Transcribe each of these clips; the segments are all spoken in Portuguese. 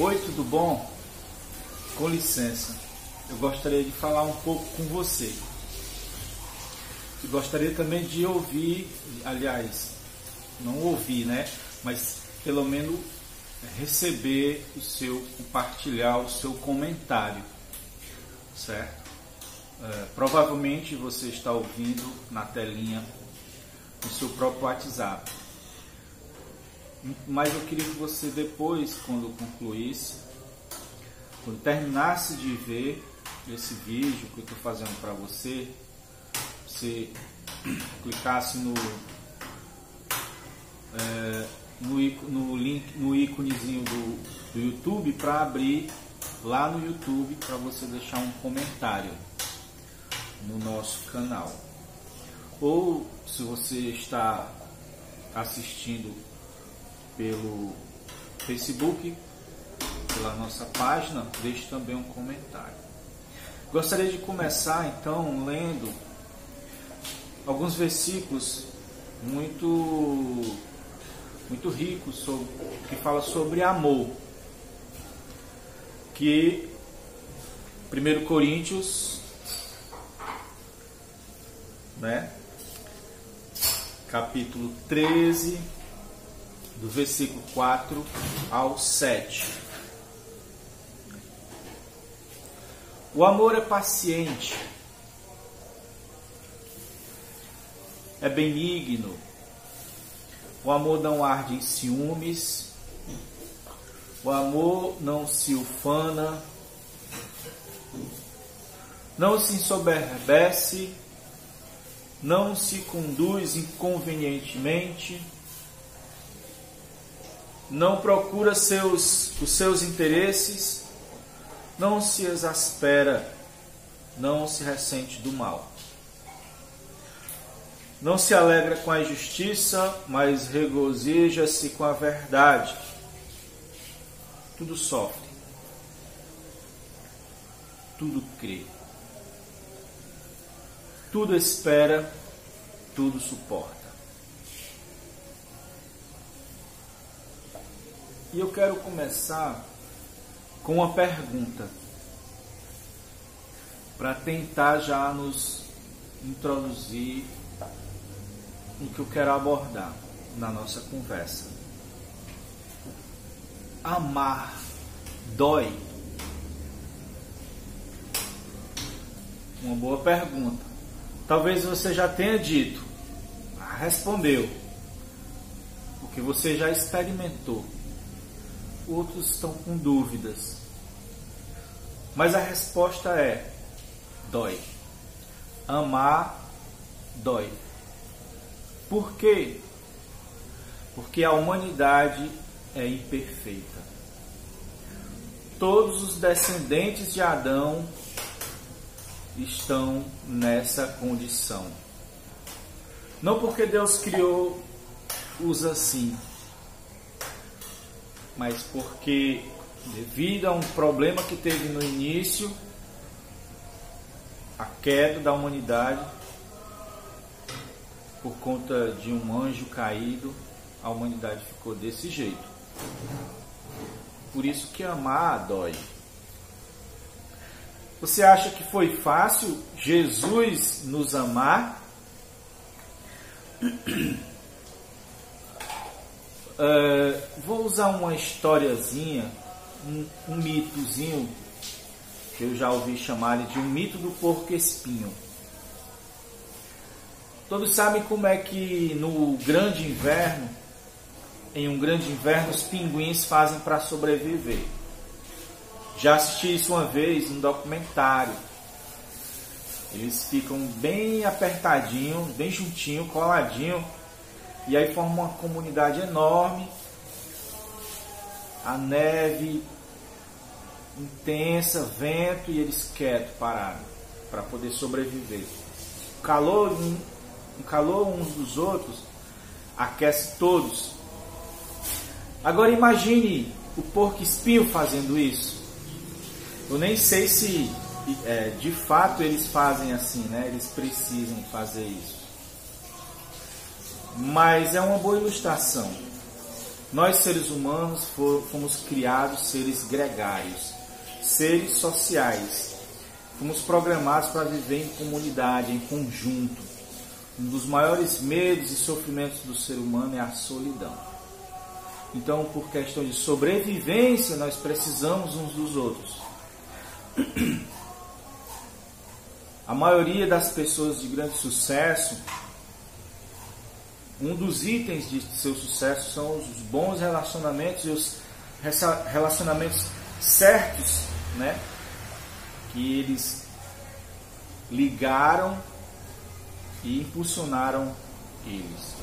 Oi, tudo bom? Com licença, eu gostaria de falar um pouco com você. Gostaria também de ouvir, aliás, não ouvir, né? Mas pelo menos receber o seu, compartilhar o seu comentário, certo? É, provavelmente você está ouvindo na telinha do seu próprio WhatsApp. Mas eu queria que você depois, quando concluísse, quando terminasse de ver esse vídeo que eu estou fazendo para você, você clicasse no, é, no, no, link, no íconezinho do, do YouTube para abrir lá no YouTube para você deixar um comentário no nosso canal. Ou se você está assistindo pelo Facebook, pela nossa página, deixe também um comentário. Gostaria de começar então lendo alguns versículos muito muito ricos sobre, que fala sobre amor. Que 1 Coríntios né? Capítulo 13 do versículo 4 ao 7. O amor é paciente, é benigno, o amor não arde em ciúmes, o amor não se ufana, não se ensoberbece, não se conduz inconvenientemente, não procura seus, os seus interesses, não se exaspera, não se ressente do mal. Não se alegra com a injustiça, mas regozija-se com a verdade. Tudo sofre, tudo crê, tudo espera, tudo suporta. E eu quero começar com uma pergunta para tentar já nos introduzir no que eu quero abordar na nossa conversa. Amar dói? Uma boa pergunta. Talvez você já tenha dito, respondeu, porque você já experimentou outros estão com dúvidas. Mas a resposta é: dói. Amar dói. Por quê? Porque a humanidade é imperfeita. Todos os descendentes de Adão estão nessa condição. Não porque Deus criou os assim, mas porque devido a um problema que teve no início, a queda da humanidade, por conta de um anjo caído, a humanidade ficou desse jeito. Por isso que amar dói. Você acha que foi fácil Jesus nos amar? Uh, vou usar uma historiazinha, um, um, mitozinho que eu já ouvi chamar de um mito do porco espinho. Todos sabem como é que no grande inverno, em um grande inverno, os pinguins fazem para sobreviver. Já assisti isso uma vez num documentário. Eles ficam bem apertadinho, bem juntinho, coladinho e aí forma uma comunidade enorme. A neve intensa, vento e eles quietos, parados, para poder sobreviver. O calor, o calor uns dos outros aquece todos. Agora imagine o porco espinho fazendo isso. Eu nem sei se é, de fato eles fazem assim, né? Eles precisam fazer isso mas é uma boa ilustração. Nós, seres humanos, fomos criados seres gregários, seres sociais. Fomos programados para viver em comunidade, em conjunto. Um dos maiores medos e sofrimentos do ser humano é a solidão. Então, por questão de sobrevivência, nós precisamos uns dos outros. A maioria das pessoas de grande sucesso, um dos itens de seu sucesso são os bons relacionamentos e os relacionamentos certos, né? Que eles ligaram e impulsionaram eles.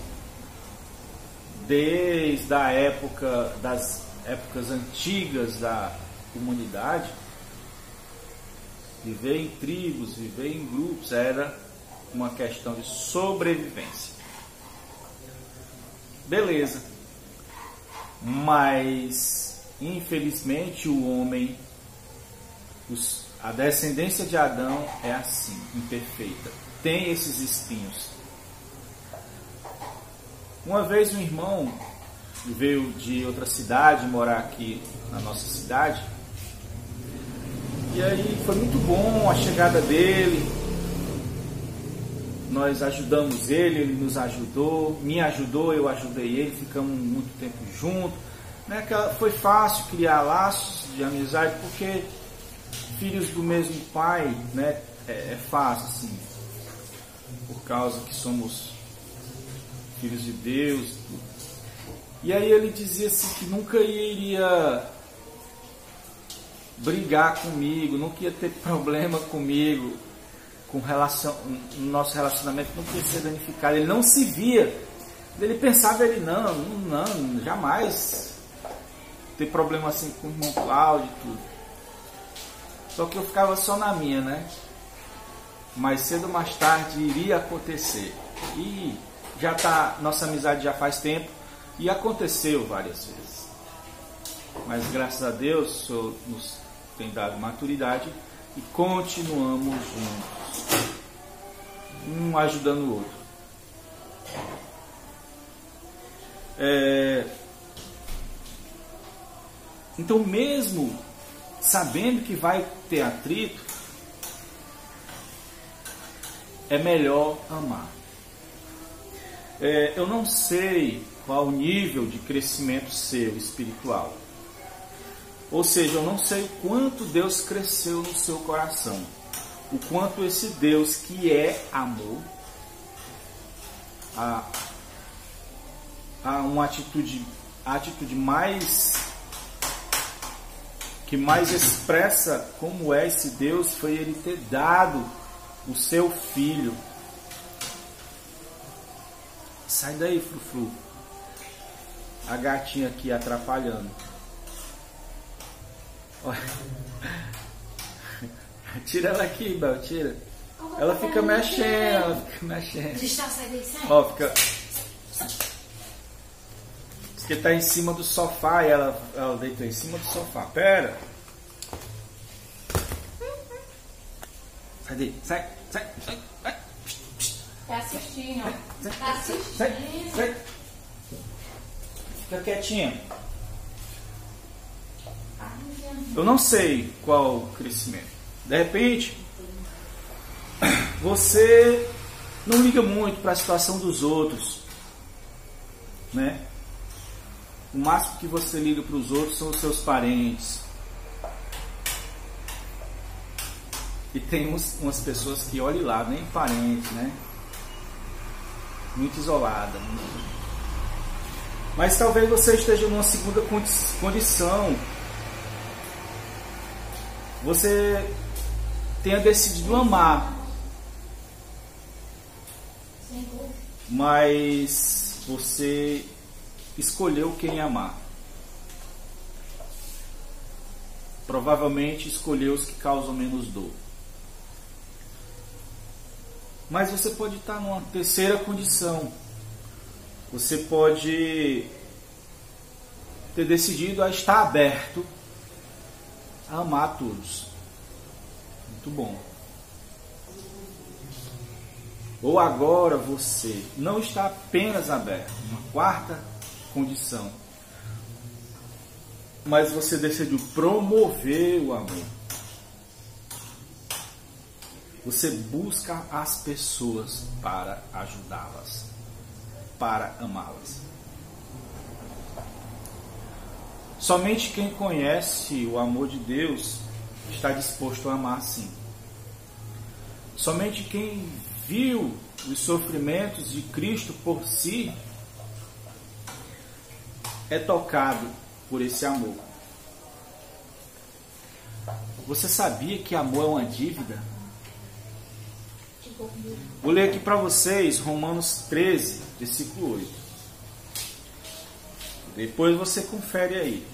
Desde a época das épocas antigas da humanidade, Viver em tribos, viver em grupos era uma questão de sobrevivência. Beleza. Mas, infelizmente, o homem, os, a descendência de Adão é assim, imperfeita. Tem esses espinhos. Uma vez um irmão veio de outra cidade morar aqui na nossa cidade e aí foi muito bom a chegada dele. Nós ajudamos ele, ele nos ajudou, me ajudou, eu ajudei ele, ficamos muito tempo juntos. Né? Foi fácil criar laços de amizade, porque filhos do mesmo pai né? é, é fácil, assim, por causa que somos filhos de Deus. E aí ele dizia assim que nunca iria brigar comigo, não queria ter problema comigo, com relação, no nosso relacionamento não queria ser danificado. Ele não se via. Ele pensava, ele não, não, jamais ter problema assim com o irmão Cláudio e tudo. Só que eu ficava só na minha, né? Mais cedo ou mais tarde iria acontecer. E já tá, nossa amizade já faz tempo e aconteceu várias vezes. Mas graças a Deus, o Senhor nos tem dado maturidade e continuamos juntos, um ajudando o outro. É... Então, mesmo sabendo que vai ter atrito, é melhor amar. É, eu não sei qual o nível de crescimento seu espiritual. Ou seja, eu não sei o quanto Deus cresceu no seu coração. O quanto esse Deus que é amor, a, a uma atitude, a atitude mais que mais expressa como é esse Deus foi ele ter dado o seu filho. Sai daí, Frufru. A gatinha aqui atrapalhando. Tira ela aqui, Bel, tira. Ela fica mexendo, ela fica mexendo. Ó, fica. Porque tá em cima do sofá e ela, ela deitou em cima do sofá. Pera. Sai daí, sai, sai, sai. Tá assistindo, Tá assistindo. Sai, sai. Fica quietinha. Eu não sei qual crescimento. De repente, você não liga muito para a situação dos outros, né? O máximo que você liga para os outros são os seus parentes. E tem uns, umas pessoas que olhem lá, nem parentes, né? Muito isolada. Mas talvez você esteja numa segunda condição você tenha decidido amar, mas você escolheu quem amar. Provavelmente escolheu os que causam menos dor. Mas você pode estar numa terceira condição. Você pode ter decidido a estar aberto a amar todos. Muito bom. Ou agora você não está apenas aberto, uma quarta condição. mas você decidiu promover o amor. Você busca as pessoas para ajudá-las, para amá-las. Somente quem conhece o amor de Deus está disposto a amar sim. Somente quem viu os sofrimentos de Cristo por si é tocado por esse amor. Você sabia que amor é uma dívida? Vou ler aqui para vocês Romanos 13, versículo 8. Depois você confere aí.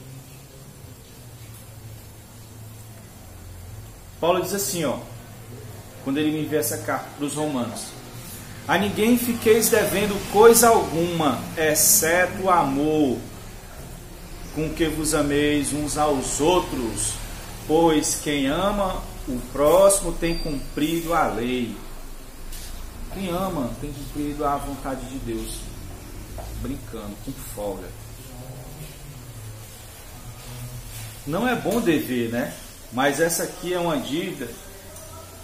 Paulo diz assim, ó, quando ele me envia essa carta para os romanos: A ninguém fiqueis devendo coisa alguma, exceto o amor, com que vos ameis uns aos outros, pois quem ama o próximo tem cumprido a lei. Quem ama tem cumprido a vontade de Deus, brincando, com folga. Não é bom dever, né? Mas essa aqui é uma dívida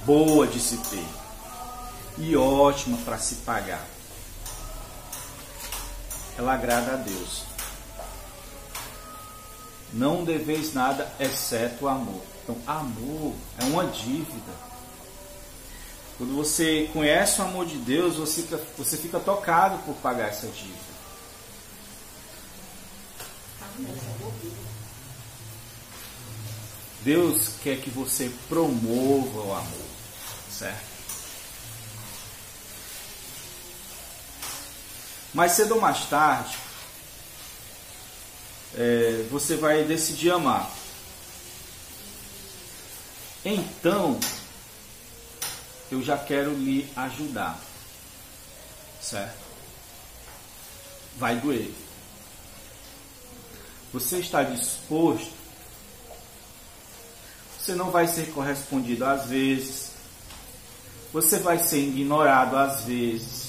boa de se ter e ótima para se pagar. Ela agrada a Deus. Não deveis nada exceto amor. Então, amor é uma dívida. Quando você conhece o amor de Deus, você fica, você fica tocado por pagar essa dívida. Deus quer que você promova o amor, certo? Mais cedo ou mais tarde, é, você vai decidir amar. Então, eu já quero lhe ajudar. Certo? Vai doer. Você está disposto? Você não vai ser correspondido às vezes. Você vai ser ignorado às vezes.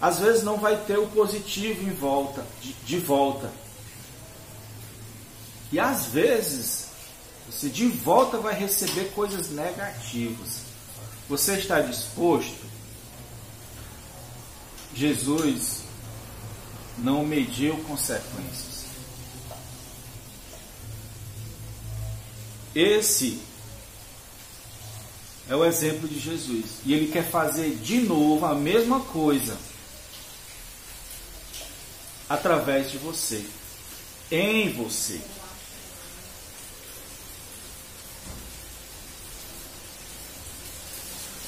Às vezes não vai ter o positivo em volta, de, de volta. E às vezes você de volta vai receber coisas negativas. Você está disposto? Jesus não mediu consequências. Esse é o exemplo de Jesus. E ele quer fazer de novo a mesma coisa através de você, em você.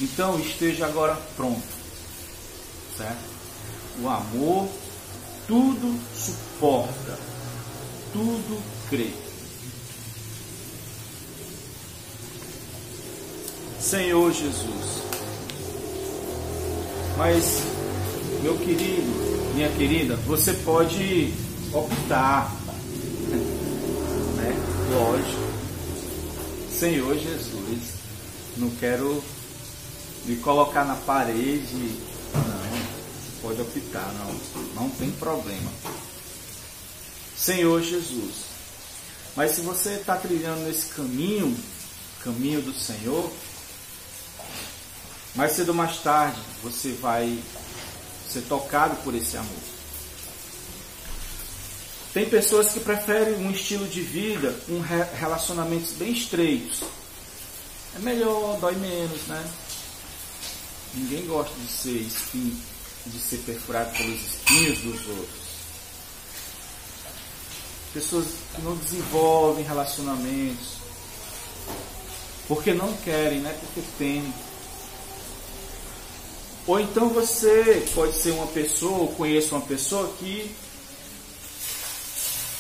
Então esteja agora pronto, certo? O amor tudo suporta, tudo crê. Senhor Jesus. Mas, meu querido, minha querida, você pode optar, né? Lógico. Senhor Jesus, não quero me colocar na parede, não, pode optar, não, não tem problema. Senhor Jesus, mas se você está trilhando nesse caminho, caminho do Senhor, mais cedo ou mais tarde você vai ser tocado por esse amor. Tem pessoas que preferem um estilo de vida, um relacionamentos bem estreitos. É melhor, dói menos, né? Ninguém gosta de ser espinho, de ser perfurado pelos espinhos dos outros. Pessoas que não desenvolvem relacionamentos porque não querem, não é porque temem. Ou então você pode ser uma pessoa, ou conheça uma pessoa que,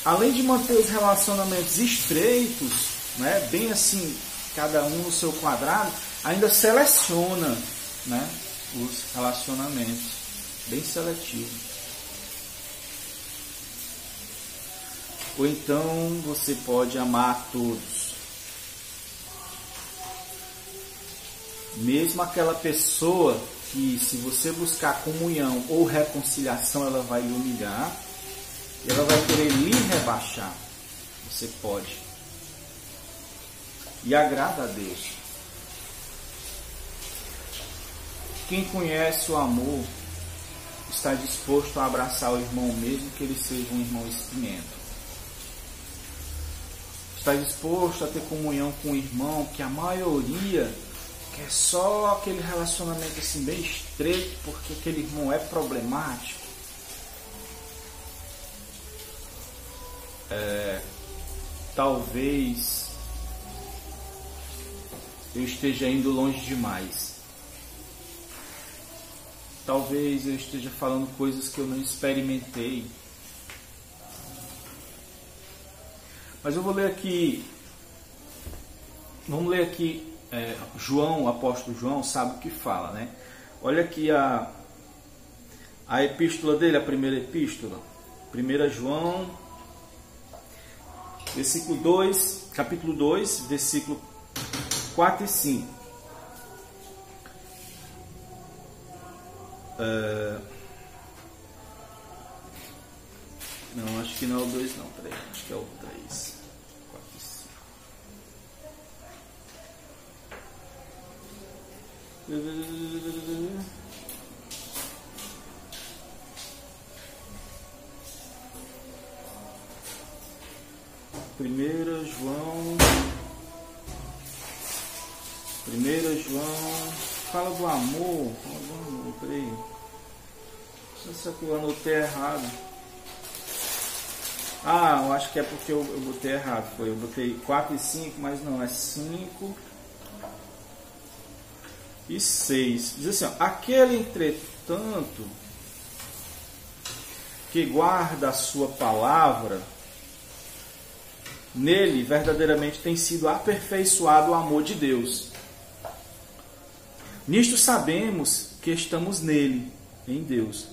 além de manter os relacionamentos estreitos, né, bem assim, cada um no seu quadrado, ainda seleciona né, os relacionamentos, bem seletivo. Ou então você pode amar todos. Mesmo aquela pessoa que, se você buscar comunhão ou reconciliação, ela vai lhe humilhar, ela vai querer lhe rebaixar. Você pode. E agrada a Deus. Quem conhece o amor está disposto a abraçar o irmão, mesmo que ele seja um irmão espinhento. Está disposto a ter comunhão com o irmão, que a maioria quer só aquele relacionamento assim bem estreito, porque aquele irmão é problemático. É, talvez eu esteja indo longe demais. Talvez eu esteja falando coisas que eu não experimentei. Mas eu vou ler aqui. Vamos ler aqui. É, João, o apóstolo João, sabe o que fala, né? Olha aqui a, a epístola dele, a primeira epístola. 1 João, versículo 2, capítulo 2, versículo 4 e 5. Uh, não, acho que não é o 2 não, peraí, acho que é o 3. 4 e 5. Primeira João. Primeira João fala do amor. Fala do amor, peraí. Não se eu anotei errado. Ah, eu acho que é porque eu, eu botei errado. Foi, eu botei 4 e 5, mas não, é 5 e 6. Diz assim, ó, aquele entretanto que guarda a sua palavra, nele verdadeiramente tem sido aperfeiçoado o amor de Deus. Nisto sabemos que estamos nele, em Deus.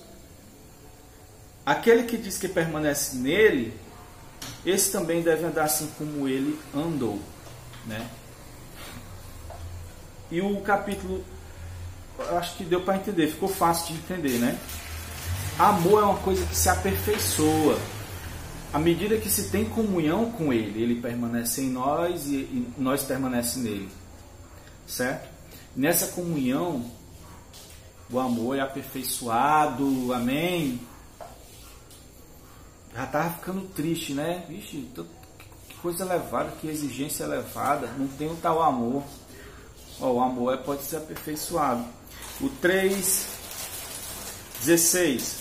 Aquele que diz que permanece nele, esse também deve andar assim como ele andou, né? E o capítulo, acho que deu para entender, ficou fácil de entender, né? Amor é uma coisa que se aperfeiçoa. À medida que se tem comunhão com ele, ele permanece em nós e nós permanecemos nele. Certo? Nessa comunhão, o amor é aperfeiçoado, amém? Já estava ficando triste, né? Vixe, que coisa elevada, que exigência elevada, não tem o tal amor. Ó, o amor é, pode ser aperfeiçoado. O 3, 16.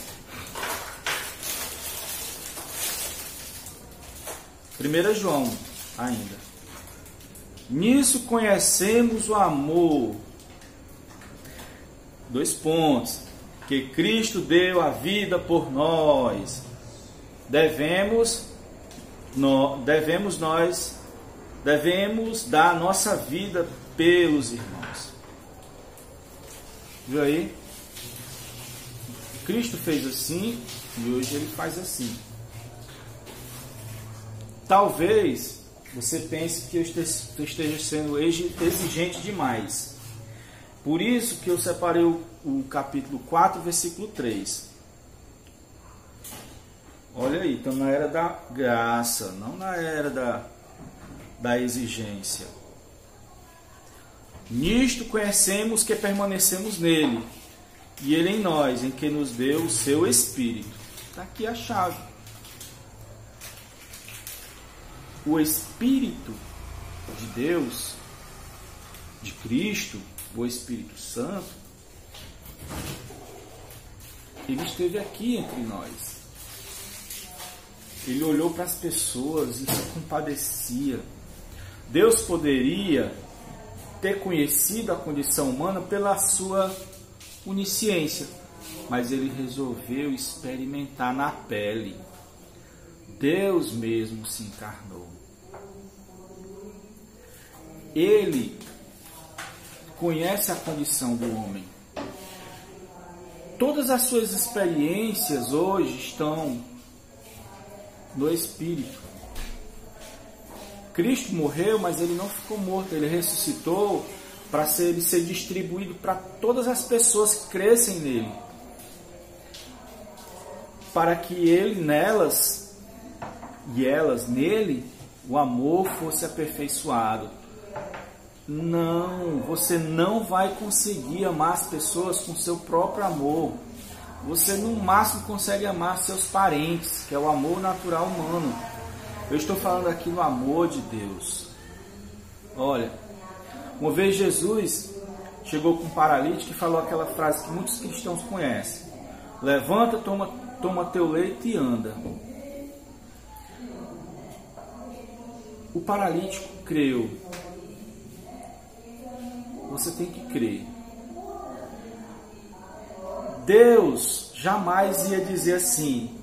1 João, ainda. Nisso conhecemos o amor. Dois pontos. Que Cristo deu a vida por nós. Devemos, no, devemos nós, devemos dar nossa vida pelos irmãos. Viu aí? Cristo fez assim e hoje ele faz assim. Talvez você pense que eu esteja sendo exigente demais. Por isso que eu separei o, capítulo 4, versículo 3. Olha aí, estamos na era da graça, não na era da, da exigência. Nisto conhecemos que permanecemos nele, e ele em nós, em que nos deu o seu Espírito. Está aqui a chave. o Espírito de Deus, de Cristo, o Espírito Santo, ele esteve aqui entre nós. Ele olhou para as pessoas e se compadecia. Deus poderia ter conhecido a condição humana pela sua onisciência, mas ele resolveu experimentar na pele. Deus mesmo se encarnou. Ele conhece a condição do homem. Todas as suas experiências hoje estão no Espírito. Cristo morreu, mas ele não ficou morto, ele ressuscitou para ser, ser distribuído para todas as pessoas que crescem nele. Para que ele nelas e elas nele o amor fosse aperfeiçoado. Não, você não vai conseguir amar as pessoas com seu próprio amor. Você no máximo consegue amar seus parentes, que é o amor natural humano. Eu estou falando aqui no amor de Deus. Olha, uma vez Jesus chegou com um paralítico e falou aquela frase que muitos cristãos conhecem: Levanta, toma, toma teu leite e anda. O paralítico creu. Você tem que crer. Deus jamais ia dizer assim: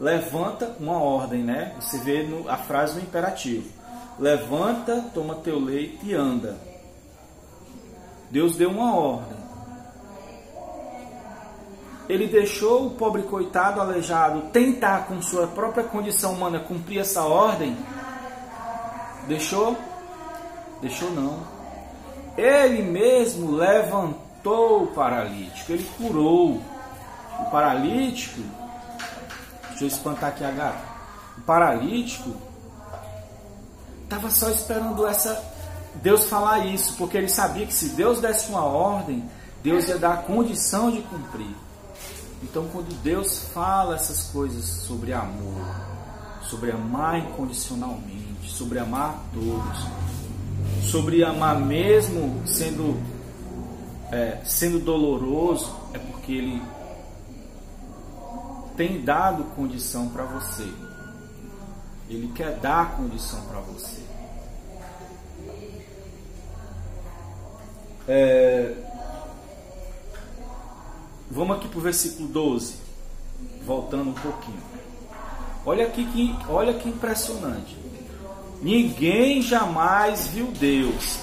levanta uma ordem, né? Você vê no, a frase no imperativo: levanta, toma teu leite e anda. Deus deu uma ordem. Ele deixou o pobre coitado aleijado tentar, com sua própria condição humana, cumprir essa ordem? Deixou? Deixou não. Ele mesmo levantou o paralítico, ele curou. O paralítico, deixa eu espantar aqui a gata. O paralítico estava só esperando essa Deus falar isso, porque ele sabia que se Deus desse uma ordem, Deus ia dar a condição de cumprir. Então, quando Deus fala essas coisas sobre amor, sobre amar incondicionalmente, sobre amar todos, sobre amar mesmo sendo, é, sendo doloroso, é porque Ele tem dado condição para você. Ele quer dar condição para você. É, Vamos aqui para o versículo 12, voltando um pouquinho. Olha aqui que, olha que impressionante. Ninguém jamais viu Deus.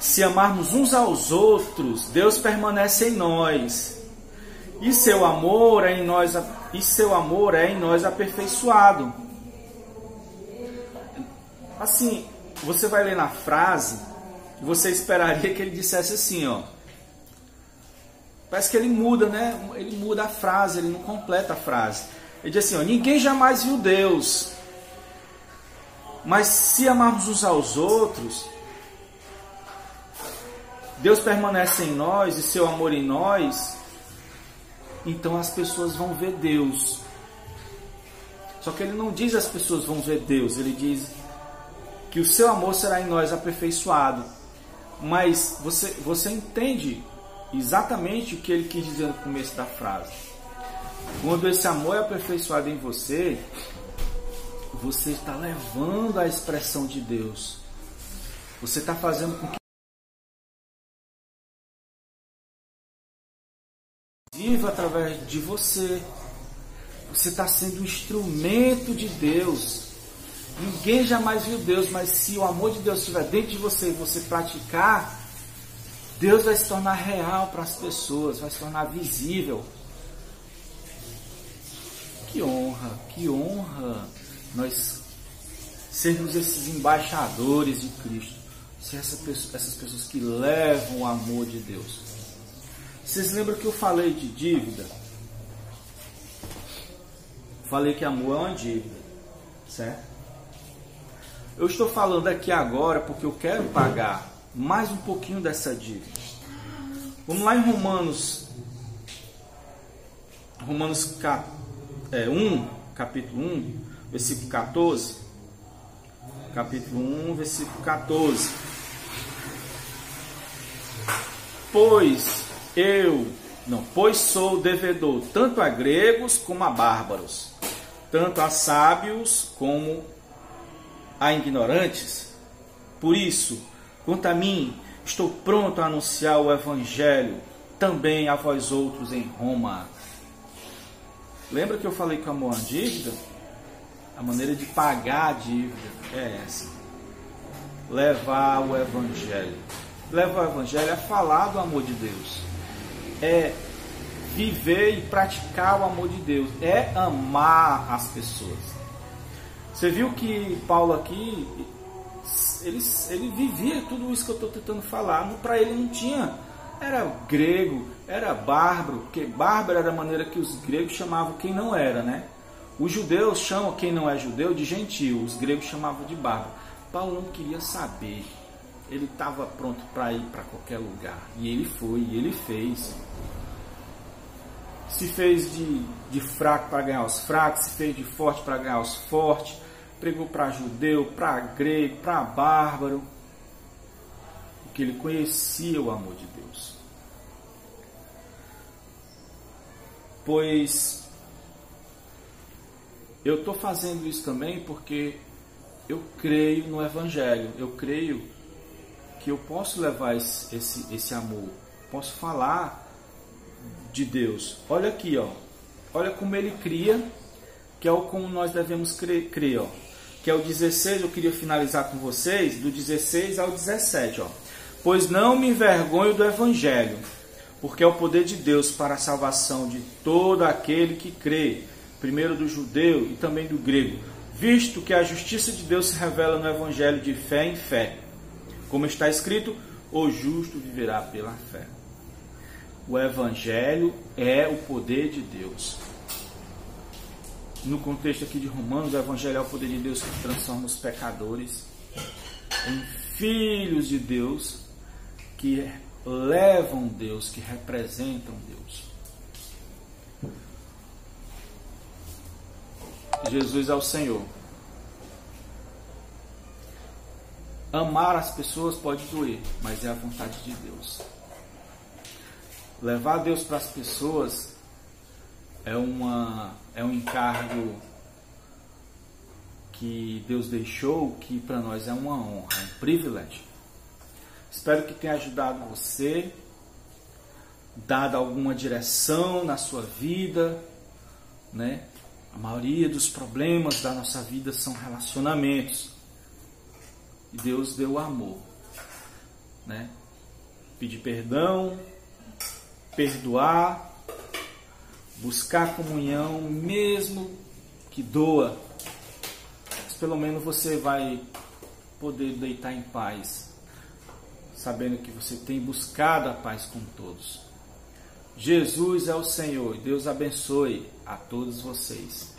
Se amarmos uns aos outros, Deus permanece em nós. E seu amor é em nós, e seu amor é em nós aperfeiçoado. Assim, você vai ler na frase, você esperaria que ele dissesse assim, ó: Parece que ele muda, né? Ele muda a frase, ele não completa a frase. Ele diz assim: ó, ninguém jamais viu Deus. Mas se amarmos uns aos outros, Deus permanece em nós e seu amor em nós, então as pessoas vão ver Deus. Só que ele não diz as pessoas vão ver Deus, ele diz que o seu amor será em nós aperfeiçoado. Mas você, você entende exatamente o que ele quis dizer no começo da frase. Quando esse amor é aperfeiçoado em você, você está levando a expressão de Deus. Você está fazendo com que viva através de você. Você está sendo um instrumento de Deus. Ninguém jamais viu Deus, mas se o amor de Deus estiver dentro de você e você praticar, Deus vai se tornar real para as pessoas, vai se tornar visível. Que honra, que honra nós sermos esses embaixadores de Cristo, ser essa pessoa, essas pessoas que levam o amor de Deus. Vocês lembram que eu falei de dívida? Falei que amor é uma dívida, certo? Eu estou falando aqui agora porque eu quero pagar mais um pouquinho dessa dívida. Vamos lá em Romanos, Romanos 1, é, capítulo 1, versículo 14. Capítulo 1, versículo 14. Pois eu, não, pois sou devedor tanto a gregos como a bárbaros, tanto a sábios como a ignorantes. Por isso, Quanto a mim, estou pronto a anunciar o Evangelho também a vós outros em Roma. Lembra que eu falei amor é uma dívida? A maneira de pagar a dívida é essa: levar o Evangelho. Levar o Evangelho é falar do amor de Deus, é viver e praticar o amor de Deus, é amar as pessoas. Você viu que Paulo aqui ele, ele vivia tudo isso que eu estou tentando falar. Para ele não tinha. Era grego, era bárbaro, porque bárbaro era a maneira que os gregos chamavam quem não era, né? Os judeus chamam quem não é judeu de gentil, os gregos chamavam de bárbaro. Paulo não queria saber. Ele estava pronto para ir para qualquer lugar. E ele foi, e ele fez. Se fez de, de fraco para ganhar os fracos, se fez de forte para ganhar os fortes. Pregou para judeu, para grego, para bárbaro. Porque ele conhecia o amor de Deus. Pois eu estou fazendo isso também porque eu creio no Evangelho, eu creio que eu posso levar esse, esse, esse amor, posso falar de Deus. Olha aqui, ó. olha como ele cria, que é o como nós devemos crer, crer ó. que é o 16, eu queria finalizar com vocês, do 16 ao 17. Ó. Pois não me envergonho do Evangelho, porque é o poder de Deus para a salvação de todo aquele que crê primeiro do judeu e também do grego, visto que a justiça de Deus se revela no evangelho de fé em fé. Como está escrito, o justo viverá pela fé. O evangelho é o poder de Deus. No contexto aqui de Romanos, o evangelho é o poder de Deus que transforma os pecadores em filhos de Deus que levam Deus, que representam Deus. Jesus é o Senhor. Amar as pessoas pode doer, mas é a vontade de Deus. Levar Deus para as pessoas é, uma, é um encargo que Deus deixou, que para nós é uma honra, é um privilégio. Espero que tenha ajudado você, dado alguma direção na sua vida, né? A maioria dos problemas da nossa vida são relacionamentos. E Deus deu amor. Né? Pedir perdão, perdoar, buscar comunhão, mesmo que doa. Mas pelo menos você vai poder deitar em paz, sabendo que você tem buscado a paz com todos. Jesus é o Senhor. Deus abençoe a todos vocês.